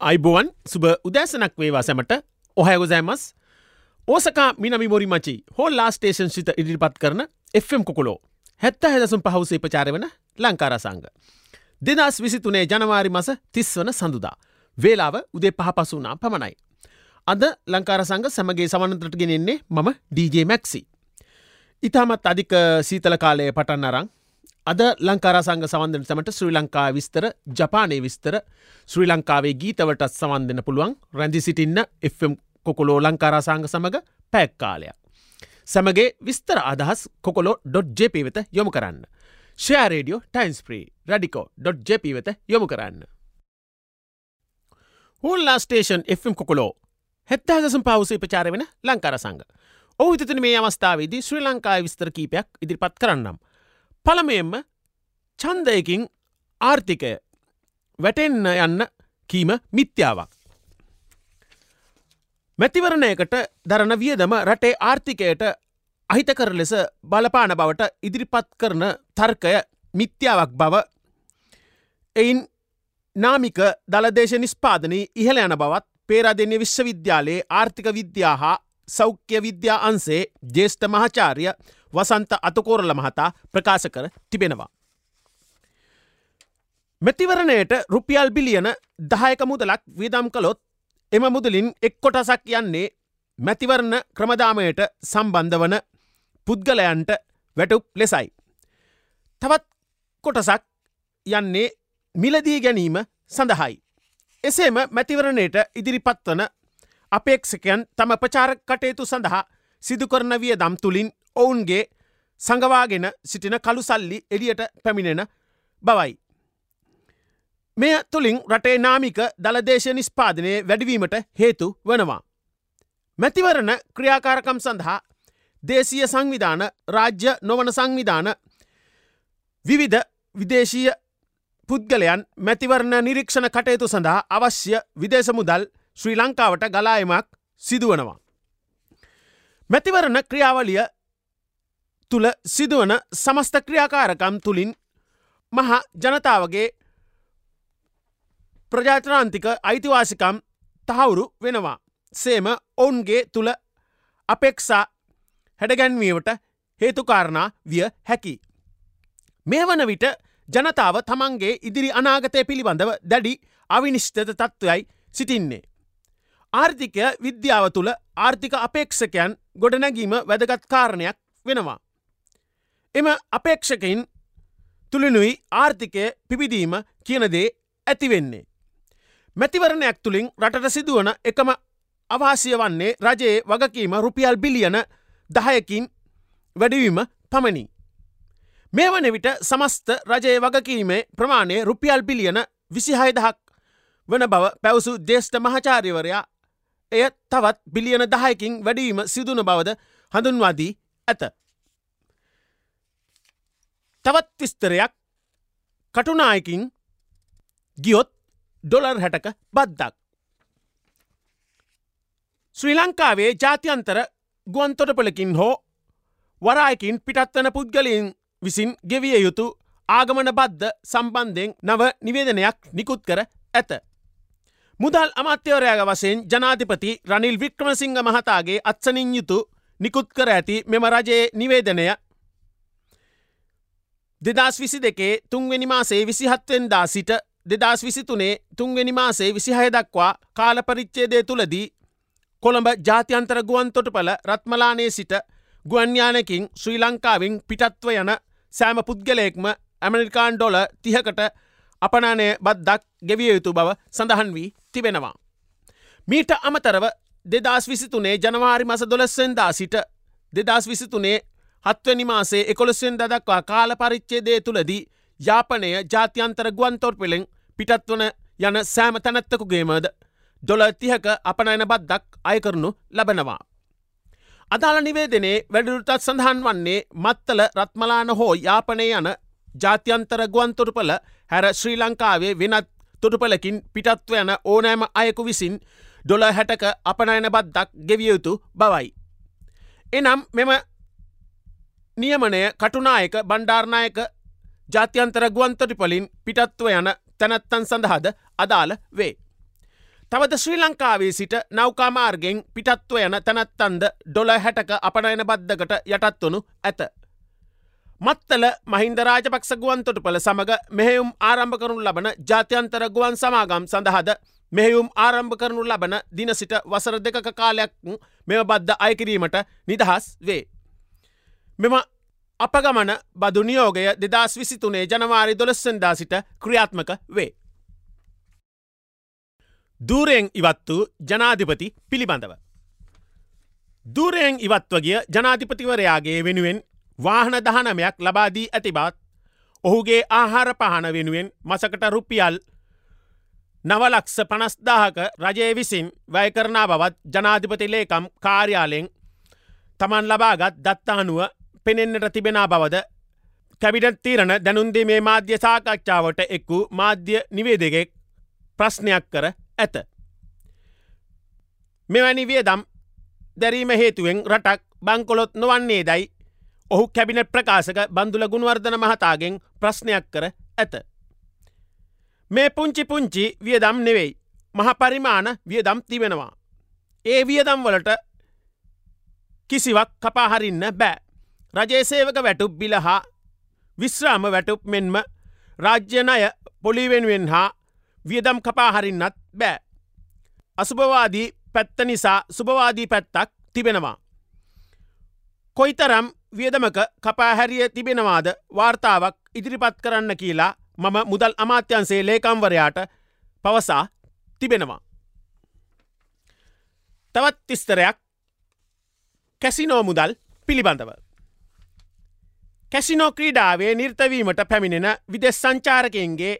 අයිබෝවන් සුබ උදෑසනක් වේවා සැමට ඔහැගොසෑමස් ඕසකා මිනමි මොරිමචි හෝ ලා ස්ටේෂන් සිත ඉදිරිපත් කරන Fම් කොකොලෝ හැත්ත හැදසුම් පහුසේ ප්‍රචාර වන ලංකාරසංග. දෙදස් විසිතුනේ ජනවාරි මස තිස් වන සඳුදා. වේලාව උදේ පහ පසුනා පමණයි. අද ලංකාරසංග සමගේ සමනතරට ගෙනෙන්නේ මම DJ මැක්සි. ඉතාමත් අධික සීතල කාලය පටන් අරං අද ලංකාරසංග සවන්දන සමට ශ්‍රී ලංකා විස්තර ජපානය විස්තර ශ්‍රී ලංකාවේ ගීතවටත් සවන්දන පුළුවන් රැඳි සිටින්න Fම් කොකොලෝ ලංකාරාසංග සමඟ පැක්කාලයක්. සමගේ විස්තර අදහස් කොකොලෝ.ජප වෙත යොමු කරන්න. ෂයාරේඩියෝ ටයින්ස්ප්‍රී රඩිකෝ.ජප වෙත යොමු කරන්න. හෝල්ලා ස්ටේෂන් Fම් කොකොලෝ හෙත්තහදසම් පවසේ ප්‍රචාර වෙන ලංකාර සංග. ඔහු හිතන මේ අවස්ථාවේදී ශ්‍රී ලංකායි විස්තර කීපයක් ඉදිරිපත් කරන්නම්. පළමයෙන්ම චන්දයකින් ආර්ථිකය වැටෙන්න යන්න කීම මිත්‍යාවක්. මැතිවරණයකට දරන වියදම රටේ ආර්ථිකයට අහිතකර ලෙස බලපාන බවට ඉදිරිපත් කරන තර්කය මිත්‍යාවක් බව එයින් නාමික දළදේශ නිස්පාදනී ඉහළ යන බවත් පේරාදෙන්ය විශ්වවිද්‍යාලයේ ආර්ථික විද්‍යා හා සෞඛ්‍ය විද්‍යා අන්සේ ජේෂ්ඨ මහාචාරය වසන්ත අතකෝරල මහතා ප්‍රකාශ කර තිබෙනවා. මැතිවරණයට රුපියල් බිලියන දහයක මුදලක් විදම් කළොත් එම මුදලින් එක් කොටසක් යන්නේ මැතිවරණ ක්‍රමදාමයට සම්බන්ධ වන පුද්ගලයන්ට වැටුප් ලෙසයි. තවත් කොටසක් යන්නේ මිලදී ගැනීම සඳහයි. එසේම මැතිවරණයට ඉදිරිපත් වන අපේක්ෂකයන් තම ප්‍රචාරක කටයුතු සඳහා සිදුකරන විය දම් තුළින් ඔවුන්ගේ සඟවාගෙන සිටින කළු සල්ලි එලියට පැමිණෙන බවයි. මෙය තුළින් රටේ නාමික දළදේශ නිස්පාදනය වැඩවීමට හේතු වනවා. මැතිවරණ ක්‍රියාකාරකම් සඳහා දේශීය සංවිධාන රාජ්‍ය නොවන සංවිධාන විවිධ විදේශීය පුද්ගලයන් මැතිවරණ නිරීක්ෂණ කටයුතු සඳහා අවශ්‍ය විදේශ මුදල් ශ්‍රී ලංකාවට ගලායමක් සිදුවනවා. මැතිවරණ ක්‍රියාවලිය තුළ සිදුවන සමස්ත ක්‍රියාකාරකම් තුළින් මහ ජනතාවගේ ප්‍රජාත්‍රාන්තික අයිතිවාසිකම් තහවුරු වෙනවා. සේම ඔවුන්ගේ තුළ අපෙක්සා හැඩගැන්වීමට හේතුකාරණා විය හැකි. මේ වන විට ජනතාව තමන්ගේ ඉදිරි අනාගතය පිළිබඳව දැඩි අවිනිශ්්ඨත තත්ත්වයයි සිටින්නේ. ආර්ථිකය විද්‍යාව තුළ ආර්ථික අපේක්ෂකයන් ගොඩනැගීම වැදගත් කාරණයක් වෙනවා. එම අපේක්ෂකයින් තුළිනුයි ආර්ථිකය පිබිදීම කියනදේ ඇතිවෙන්නේ. මැතිවරණයක් තුළින් රටට සිදුවන එකම අවාසිය වන්නේ රජයේ වගකීම රුපියල් බිලියන දහයකින් වැඩවීම පමණි. මේ වන විට සමස්ත රජයේ වගකීමේ ප්‍රමාණය රුපියල් බිලියන විසිහයදහක් වන බව පැවසු දේෂ්ට මහචාරිවරයා එය තවත් බිලියන දහයකින් වැඩීම සිදුන බවද හඳුන්වාදී ඇත. තවත් විස්තරයක් කටුනායකින් ගියොත් ඩොලර් හැටක බද්දක්. ශ්‍රී ලංකාවේ ජාත්‍යන්තර ගුවන්තොටපලකින් හෝ වරායකින් පිටත්වන පුද්ගලයින් විසින් ගෙවිය යුතු ආගමන බද්ධ සම්බන්ධයෙන් නව නිවේදනයක් නිකුත් කර ඇත. මුදල් අමාත්‍යවරයාග වසයෙන් ජනාධිපති රනිල් වික්‍රමසිංහ මහතාගේ අත්සනින් යුතු නිකුත් කර ඇති මෙම රජයේ නිවේදනය දෙදස් විසි දෙකේ තුන්වෙනි මාසේ විසිහත්වෙන්දා සිට දෙදස් විසිතුනේ තුන්වෙනි මාසේ විසිහය දක්වා කාලපරිච්චේදය තුළදී කොළඹ ජාත්‍යන්තර ගුවන් තොටුපල රත්මලානේ සිට ගුවන්්‍යානකින් ශ්‍රී ලංකාවින් පිටත්ව යන සෑම පුද්ගලයෙක්ම ඇමරිකාන් ඩොල තිහකට අපනානය බද්දක් ගෙවිය යුතු බව සඳහන් වී තිබෙනවා. මීට අමතරව දෙදස් විසිතුනේ ජනවාරි මස දොලස්සෙන්දා සිට දෙදස් විසිතුනේ හත්වනි මාසේ එකොළොස්සෙන් දදක්වා කාල පරිච්චේදේ තුළදී යාපනය ජාත්‍යන්තර ගුවන්තොර් පෙළෙන් පිටත්වන යන සෑම තැනැත්තකුගේමද ඩොල තිහක අපනයන බද්දක් අයකරනු ලබනවා. අදාළ නිවේදනේ වැඩිරුටත් සඳහන් වන්නේ මත්තල රත්මලාන හෝ යාපනය යන ජාත්‍යන්තර ගුවන්තොටුපල හැර ශ්‍රී ලංකාවේ වෙනත් තොටුපලකින් පිටත්ව යන ඕනෑම අයකු විසින් ඩොල හැටක අපනයන බද්දක් ගෙවියයුතු බවයි. එනම් මෙම නියමනය කටුනායක බණ්ඩාර්නායක ජාත්‍යන්තර ගුවන්තොටිපලින් පිටත්ව යන තැනැත්තන් සඳහාද අදාළ වේ. තවද ශ්‍රී ලංකාවේ සිට නෞකාමාර්ගෙන් පිටත්ව යන තැනත්තන්ද ඩොල හැටක අපනයන බද්ධකට යටත් වනු ඇත. මත්තල මහින්ද රාජපක්ෂ ගුවන්තොටුපල සමඟ මෙහෙයුම් ආරම්භ කරුණු ලබන ජාත්‍යන්තර ගුවන් සමාගම් සඳහද මෙහෙයුම් ආරම්භ කරනු ලබන දින සිට වසර දෙකක කාලයක් මෙම බද්ධ අයකිරීමට නිදහස් වේ. මෙම අපගමන බදු නියෝගය දෙදස් විසිතුනේ ජනවාරි දොළස්සෙන්දා සිට ක්‍රියාත්මක වේ. දූරයෙන් ඉවත් වූ ජනාධිපති පිළිබඳව. දූරයෙන් ඉවත්වගිය ජනාධිපතිවරයාගේ වෙනුවෙන් වාහන දහනමයක් ලබාදී ඇති බත් ඔහුගේ ආහාර පහන වෙනුවෙන් මසකට රුපියල් නවලක්ෂ පනස්දාහක රජය විසින් වැයකරනා බවත් ජනාධිපති ලේකම් කාර්යාලෙන් තමන් ලබාගත් දත්තානුව පෙනෙන්නට තිබෙනා බවද කැබිටත් තීරණ දැනුන්දේ මේ මාධ්‍ය සාකච්ඡාවට එක් වූ මාධ්‍ය නිවේදගෙක් ප්‍රශ්නයක් කර ඇත. මෙවැනි වියදම් දැරීම හේතුවෙන් රටක් බංකොලොත් නොවන්නේ දයි ඔහු කැබිනට ප්‍රකාශක බන්දුල ගුණවර්ධන මහතාගෙන් ප්‍රශ්නයක් කර ඇත. මේ පුංචි පුංචි වියදම් නෙවෙයි. මහ පරිමාණ වියදම් තිබෙනවා. ඒ වියදම් වලට කිසිවක් කපාහරින්න බෑ. රජේසේවක වැටුප් බිල හා විශ්‍රාම වැටුප් මෙන්ම රාජ්‍යනය පොලිවෙනුවෙන් හා වියදම් කපාහරින්නත් බෑ. අසුභවාදී පැත්ත නිසා සුභවාදී පැත්තක් තිබෙනවා. කොයිතරම් වියදමක කපාහැරිය තිබෙනවාද වාර්තාවක් ඉදිරිපත් කරන්න කියලා මම මුදල් අමාත්‍යන්සේ ලේකම්වරයාට පවසා තිබෙනවා. තවත් තිස්තරයක් කැසිනෝ මුදල් පිළිබඳව. කැසිනෝ ක්‍රීඩාවේ නිර්තවීමට පැමිණෙන විදෙස් සංචාරකයන්ගේ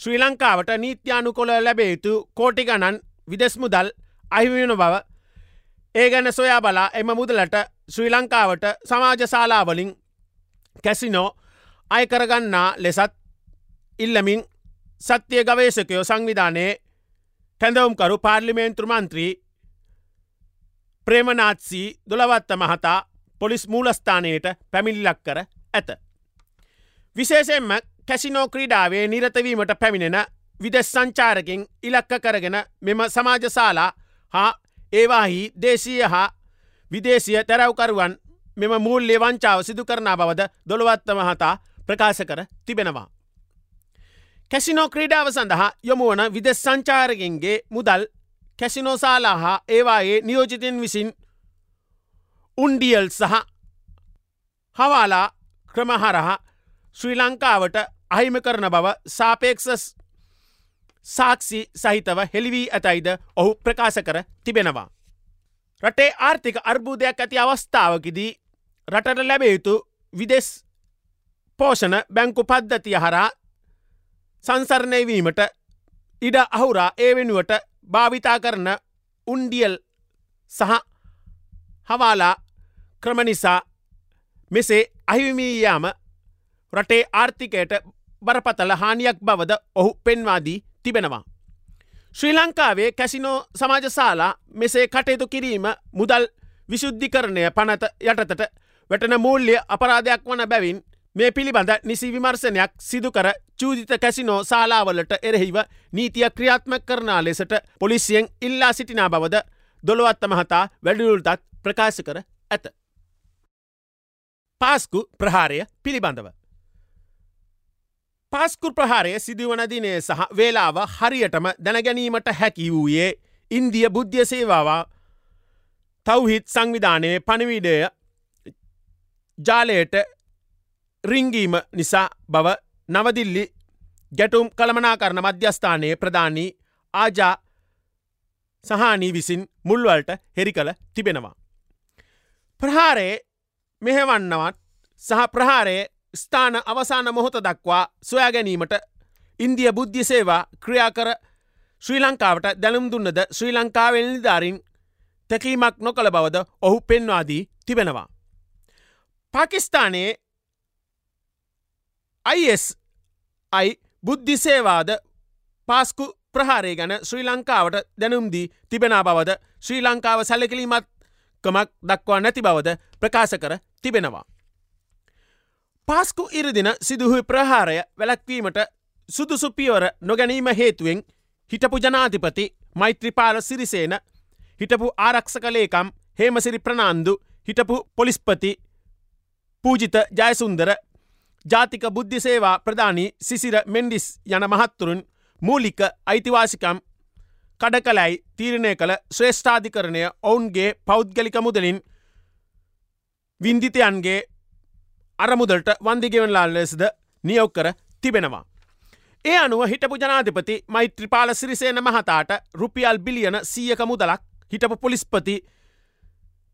ශ්‍රී ලංකාවට නීත්‍යානුකොළ ලැබේයුතු කෝටි ගණන් විදෙස් මුදල් අහිවෙන බව ඒ ගැන සොයා බලා එම මුදලට ශ්‍රී ලංකාවට සමාජශාලාවලින් කැසිනෝ අයකරගන්නා ලෙසත් ඉල්ලමින් සත්‍යය ගවේශකයෝ සංවිධානයේ කැඳවුම්කරු පාර්ලිමේන්ත්‍ර මන්ත්‍රී ප්‍රේමනාත්සී දොළවත්ත මහතා පොලිස් මූලස්ථානයට පැමිල්ලක් කර ඇත. විශේෂෙන්ම කැසිනෝ ක්‍රීඩාවේ නිරතවීමට පැමිණෙන විදෙස් සංචාරකින් ඉලක්ක කරගෙන මෙම සමාජශාලා හා ඒවාහි දේශීය හා විදේශය තැරවකරුවන් මෙම මූල්්‍ය වංචාව සිදු කරනා බවද දොළවත්ත මහතා ප්‍රකාශ කර තිබෙනවා. කැසිනෝ ක්‍රීඩාව සඳහා යොමුවන විදෙස් සංචාරකින්ගේ මුදල් කැසිනෝසාලා හා ඒවායේ නියෝජිතන් විසින් උන්ඩියල් සහ හවාලා ක්‍රමහරහා ශ්‍රී ලංකාවට අහිම කරන බව සාපේක්ෂ සාක්ෂි සහිතව හෙළිවී ඇතයිද ඔහු ප්‍රකාශ කර තිබෙනවා. රටේ ආර්ථික අර්බුදයක් ඇති අවස්ථාවකිදී රටට ලැබේයුතු විදෙස් පෝෂණ බැංකු පද්ධතිය හරා සංසරණයවීමට ඉඩ අහුරා ඒ වෙනුවට භාවිතා කරන උන්ඩියල් සහ හවාලා ක්‍රම නිසා මෙසේ අහිවිමීයාම රටේ ආර්ථිකයට බරපතල හානියක් බවද ඔහු පෙන්වාදී තිබෙනවා. ශ්‍රී ලංකාවේ කැසිනෝ සමාජශාලා මෙසේ කටයුතු කිරීම මුදල් විශුද්ධිකරණය පනත යටතට වැටන මූල්්‍ය අපරාධයක් වන බැවින් මේ පිළිබඳ නිසි විමර්ශනයක් සිදුකර චූදිත කැසිනෝ ශලාවලට එරෙහිව නීතිය ක්‍රියාත්ම කරනා ලෙසට පොලිසියෙන් ඉල්ලා සිටිනා බවද දොළොවත්ත මහතා වැඩියුල්ටත් ප්‍රකාශ කර ඇත. පාස්කු ප්‍රහාරය පිළිබඳව. පාස්කු ප්‍රහාරය සිදුවන දිනේ සහ වේලාව හරියටම දැනගැනීමට හැකි වූයේ ඉන්දිය බුද්ධ්‍ය සේවාවා තවහිත් සංවිධානයේ පණවිඩය ජාලයට රිංගීම නිසා බව නවදිල්ලි ගැටුම් කළමනා කරන මධ්‍යස්ථානයේ ප්‍රධානී ආජා සහනී විසින් මුල්වලට හෙරි කළ තිබෙනවා. ප්‍රහාරයේ මෙහෙවන්නවත් සහ ප්‍රහාරයේ ස්ථාන අවසාන මොහොත දක්වා සොයා ගැනීමට ඉන්දිය බුද්ධ්‍ය සේවා ක්‍රියා කර ශ්‍රී ලංකාවට දැනුම් දුන්නද ශ්‍රී ලංකාවෙල් නිධාරින් තැකීමක් නොකළ බවද ඔහු පෙන්වාදී තිබෙනවා. පාකිස්ථානයේ අයිස් අයි බුද්ධිසේවාද පාස්කු ප්‍රහාරය ගැන ශ්‍රී ලංකාවට දැනුම්දී තිබෙන බවද ශ්‍රී ලංකාව සැලකිලීමත් කමක් දක්වා නැති බවද ප්‍රකාශ කර තිබෙනවා. පාස්කු ඉරදින සිදුහු ප්‍රහාරය වැලැක්වීමට සුදුසු පියවර නොගැනීම හේතුවෙන් හිටපු ජනාධිපති මෛත්‍රිපාල සිරිසේන හිටපු ආරක්ෂ කලේකම් හේමසිරි ප්‍රනාන්දු හිටපු පොලිස්පති පූජිත ජයසුන්දර ජාතික බුද්ධි සේවා ප්‍රධානී සිසිර මෙන්ඩිස් යන මහත්තුරුන් මූලික අයිතිවාසිකම් කඩ කලයි තීරණය කළ ශ්‍රේෂ්ඨාධිකරණය ඔවුන්ගේ පෞද්ගලික මුදලින් වින්දිතයන්ගේ අරමුදලට වන්දිගෙවන්ලා ලෙසද නියොක් කර තිබෙනවා. ඒ අනුව හිටපු ජනාධිපති මෛත්‍රිපාල සිරිසේන මහතාට රුපියල් බිලියන සියක මුදලක් හිටපු පොලිස්පති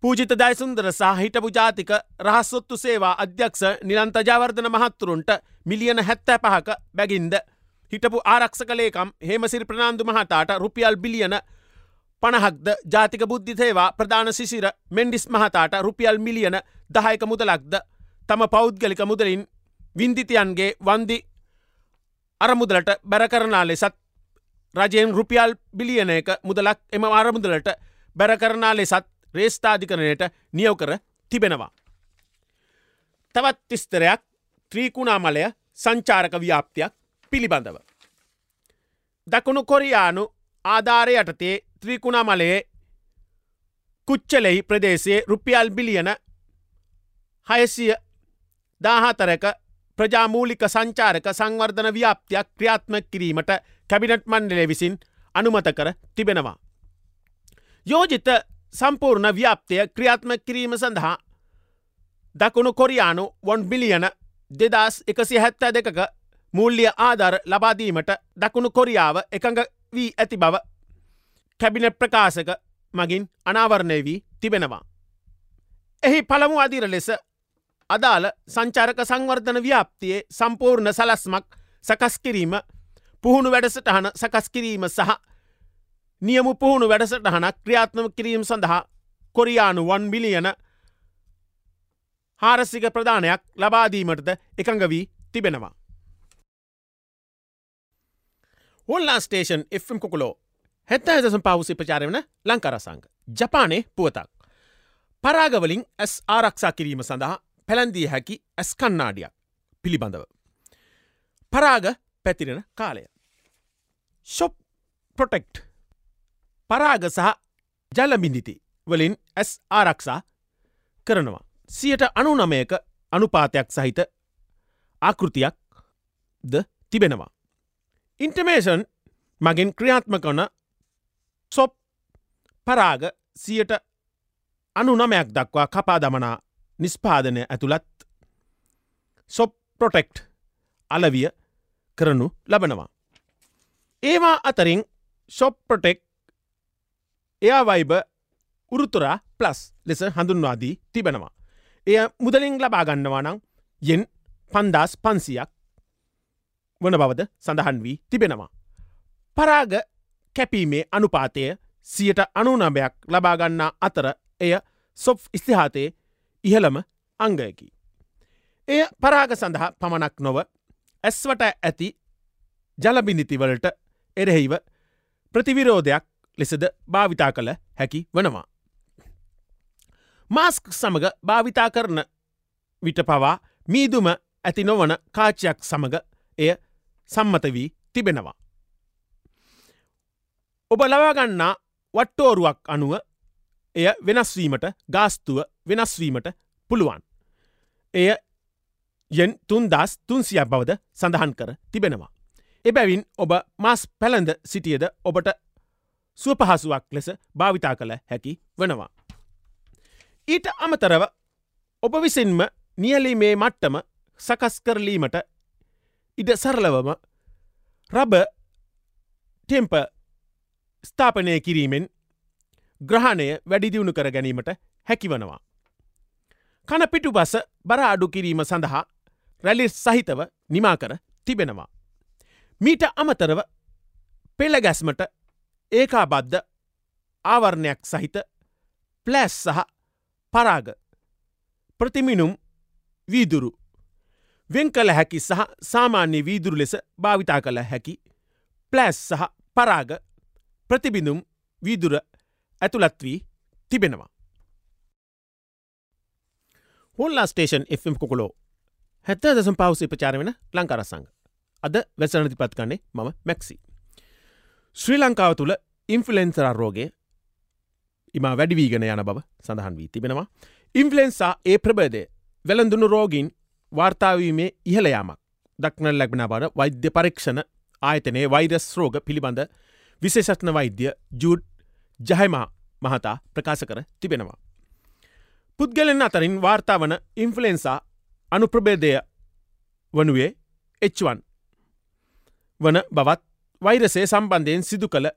පූජිත දයිසුන්දර සහ හිටපු ජාතික රහස්සොත්තු සේවා අධ්‍යක්ෂ නිලන්ත ජාවර්ධන මහත්තුරුන්ට මිලියන හැත්තෑ පහක බැගින්ද හිටපු ආරක්ෂ කලේකම් හෙමසිරි ප්‍රනාාන්දු මහතාට රුපියල් බිලියන පණහක්ද ජාතික බුද්ධි සේවා ප්‍රධාන සිසිර මෙන්ඩිස් මහතාට රුපියල් මිලියන දහයක මුදලක්ද තම පෞද්ගලික මුදලින් වින්දිතියන්ගේ වන්දි අරමුදලට බැරකරනා ලෙසත් රජයෙන් රුපියල් බිලියන එක මුදලක් එම අරමුදලට බැරකරනා ලෙසත් රේස්ථාධිකරණයට නියවකර තිබෙනවා. තවත් තිස්තරයක් ත්‍රීකුණාමලය සංචාරක ව්‍යාප්තියක් පිළිබඳව. දකුණු කොරියානු ආධාරය යටතේ ත්‍රීකුණාමලයේ කුච්චලෙහි ප්‍රදේශයේ රුපියල් බිලියන හයසිය දාහතරක ප්‍රජාමූලික සංචාරක සංවර්ධන ව්‍යාප්තියක් ක්‍රියාත්ම කිරීමට කැබිනට් මණ්ඩලය විසින් අනුමත කර තිබෙනවා. යෝජිත සම්පූර්ණ ව්‍යාප්තය ක්‍රියාත්ම කිරීම සඳහා දකුණු කොරියානු වොන් බිලියන දෙදස් එකසි හැත්තෑ දෙකක මුල්ලිය ආධර ලබාදීමට දකුණු කොරියාව එකඟ වී ඇති බව කැබිනට් ප්‍රකාශක මගින් අනාවරණය වී තිබෙනවා. එහි පළමු අදිර ලෙස අදාළ සංචාරක සංවර්ධන ව්‍යාප්තියේ සම්පූර්ණ සලස්මක් සකස්කිරීම පුහුණු වැඩසටහන සකස්කිරීම සහ නියමු පුහුණු වැඩසටහනක් ක්‍රියාත්නම කිරීම සඳහා කොරියානු වන් බිලියන හාරසික ප්‍රධානයක් ලබාදීමටද එකඟ වී තිබෙනවා. ඔල්ලා ස්ටේෂන් එම් කොකුලෝ හැත්ත ඇදසම් පවසි ප්‍රචාරවන ලංකරසංග ජපානය පුවතක්. පරාගවලින් ඇස් ආරක්ෂා කිරීම සඳහා පැළන්දිය හැකි ඇස් කන්නාඩියක් පිළිබඳව. පරාග පැතිරෙන කාලය. ශොප් ප්‍රොටෙක්ට් පරාග සහ ජලබිඳිති වලින් ඇස් ආරක්ෂා කරනවා. සියට අනු නමයක අනුපාතයක් සහිත ආකෘතියක් ද තිබෙනවා. ඉන්ටමේෂන් මගින් ක්‍රියාත්ම කන සොප් පරාග සියට අනු නමයක් දක්වා කපා දමනා නිස්පාදනය ඇතුළත් සොප් ප්‍රොටෙක්ට් අලවිය කරනු ලබනවා. ඒවා අතරින් ශොප් ප්‍රොටෙක් එයා වයිබ උරුතුරා ප්ලස් ලෙස හඳුන්වාදී තිබෙනවා. එය මුදලින් ලබාගන්නවා නම් යෙන් පන්දස් පන්සියක් වන බවද සඳහන් වී තිබෙනවා. පරාග කැපීමේ අනුපාතය සියට අනුනභයක් ලබාගන්නා අතර එය සොෆ් ස්තිහාතයේ ඉහළම අංගයකි. එය පරාග සඳහා පමණක් නොව ඇස්වට ඇති ජලබිඳිතිවලට එරෙහිව ප්‍රතිවිරෝධයක් ලෙසද භාවිතා කළ හැකි වනවා. මාස්ක් සමග භාවිතා කරන විට පවා මීදුම ඇති නොවන කාචයක් සමග එය සම්මත වී තිබෙනවා. ඔබ ලවාගන්නා වට්ටෝරුවක් අනුව එය වෙනස්වීමට ගාස්තුව වෙනස්වීමට පුළුවන්. එය යෙන් තුන්දස් තුන්සියක් බවද සඳහන් කර තිබෙනවා. එබැවින් ඔබ මස් පැළඳ සිටියද ඔබට සුවපහසුවක් ලෙස භාවිතා කළ හැකි වනවා. ඊට අමතරව ඔබ විසින්ම නියලීමේ මට්ටම සකස් කරලීමට ඉඩ සරලවම රබ ටෙම්ප ස්ථාපනය කිරීමෙන් ග්‍රහණය වැඩිදියුණු කර ගැනීමට හැකිවනවා. කන පිටු බස බර අඩු කිරීම සඳහා රැලිස් සහිතව නිමා කර තිබෙනවා. මීට අමතරව පෙළගැස්මට ඒකා බද්ධ ආවරණයක් සහිත ප්ලෑස් සහ පරාග ප්‍රතිමිනුම් වීදුරු වෙන් කළ හැකි සහ සාමාන්‍ය වීදුරු ලෙස භාවිතා කළ හැකි ප්ලෑස් සහ පරාග ප්‍රතිබිඳුම් වීදුර ඇතුළත් වී තිබෙනවා. හොල්ලා ස්ටේෂන් එම් කොකොලෝ හැත්ත දසම් පවස ප්‍රචාර වෙන ලංකාරසංග අද වැසනති පත් කන්නේ මම මැක්සි. ශ්‍රී ලංකාව තුළ ඉන්ෆලෙන්සරා රෝගය ඉම වැඩිවීගෙන යන බව සඳහන් වී තිබෙනවා. ඉන්ෆලෙන්සා ඒ ප්‍රබේදය වෙළඳුණු රෝගීන් වාර්තාාවීමේ ඉහළයාමක් දක්නල් ලැබෙන බර වෛද්‍ය පරීක්ෂණ ආයතනයේ වෛරස් රෝග පිළිබඳ විශේෂත්න වෛද්‍ය ජූඩ් ජහමා මහතා ප්‍රකාශ කර තිබෙනවා. පුද්ගලෙන් අතරින් වාර්තාාවන ඉන්ෆලෙන්සා අනුප්‍රබේදය වනුවේ H1 වන බවත් වෛරසේ සම්බන්ධයෙන් සිදු කළ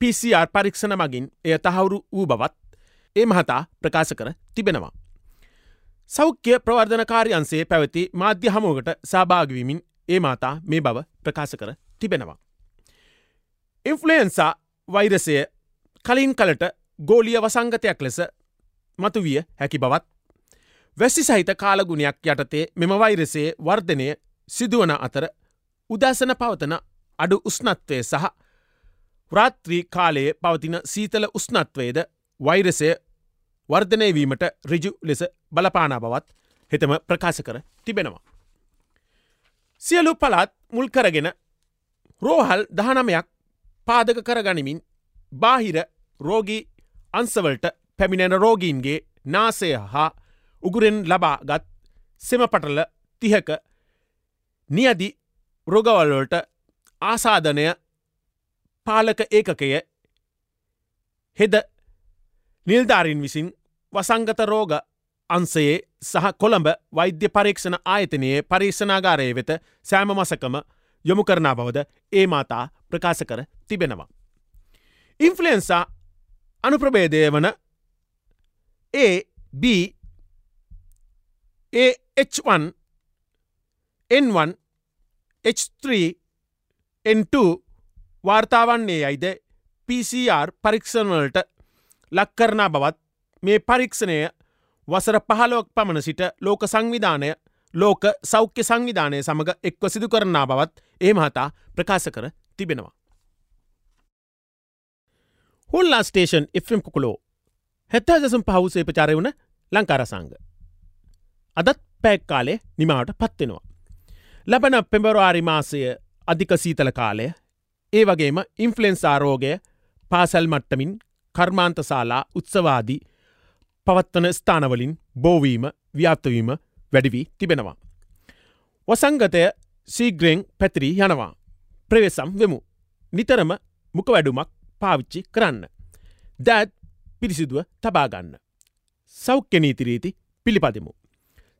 PCR පරීක්ෂණ මගින් එය තහවුරු වූ බවත් ඒ මහතා ප්‍රකාශ කර තිබෙනවා. සෞඛ්‍ය ප්‍රවර්ධනකාරයන්සේ පැවති මාධ්‍ය හමුවකට සභාගවිමින් ඒ මාතා මේ බව ප්‍රකාශ කර තිබෙනවා. ඉන්ෆලුවෙන්සා වෛරසය කලින් කලට ගෝලිය වසංගතයක් ලෙස මතුවිය හැකි බවත් වැසි සහිත කාලගුණයක් යටතේ මෙම වෛරසයේ වර්ධනය සිදුවන අතර උදැසන පවතන අඩු උස්නත්වය සහ රාත්‍රී කාලයේ පවතින සීතල උස්නත්වයද වෛරසය වර්ධනයවීමට රිජු ලෙස බලපානා බවත් හෙතම ප්‍රකාශ කර තිබෙනවා. සියලු පලාත් මුල් කරගෙන රෝහල් දහනමයක් පාදක කරගනිමින් බාහිර රෝගී අන්සවලට පැමිණෙන රෝගීන්ගේ නාසය හා උගුරෙන් ලබාගත් සෙමපටල තිහක නියදි රොගවල්වලට ආසාධනය පාලක ඒකකය හෙද නිල්ධාරින් විසින් වසංගත රෝග අන්සයේ සහ කොළඹ වෛද්‍ය පරීක්ෂණ ආයතනයේ පරීක්ෂණාගාරය වෙත සෑම මසකම යොමු කරනා බවද ඒ මාතා ප්‍රකාශ කර තිබෙනවා. ඉන්ෆලන්සා අනුප්‍රබේදය වන AB AH1 N1 H3 N2 වාර්තාවන්නේ යයිද PCR පරීක්ෂණවලට ලක්කරනා බවත් මේ පරීක්ෂණය වසර පහලොක් පමණ සිට ලෝක සංවිධානය ලෝක සෞඛ්‍ය සංවිධානය සමඟ එක්ව සිදු කරනා බවත් ඒ මහතා ප්‍රකාශ කර තිබෙනවා. හොල්ලා ස්ටේෂන් එම් කුකුලෝ හැත්තා දසම් පහුසේ ප්‍රචාරය වුණ ලංකාරසංග. අදත් පැක් කාලේ නිමාවට පත්වෙනවා. ලබන පෙඹරවාරි මාසය අධික සීතල කාලය ඒ වගේම ඉන්ෆලෙන්න්සාරෝගය පාසැල් මට්ටමින් කර්මාන්තශාලා උත්සවාදී පවත්වන ස්ථානවලින් බෝවීම ව්‍යාප්තවීම වැඩිවී තිබෙනවා. වසංගතය සීග්‍රෙන් පැතිරී යනවා. ප්‍රවේසම් වෙමු. නිතරම මුක වැඩුමක් පාවිච්චි කරන්න. දෑත් පිරිසිදුව තබාගන්න. සෞඛ්‍යනීතිරීති පිළිපදිමු.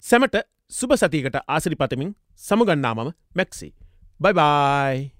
සැමට සුභ සතියකට ආසිරිපතමින් සමුගන්නාමම මැක්සි. බයිබයි!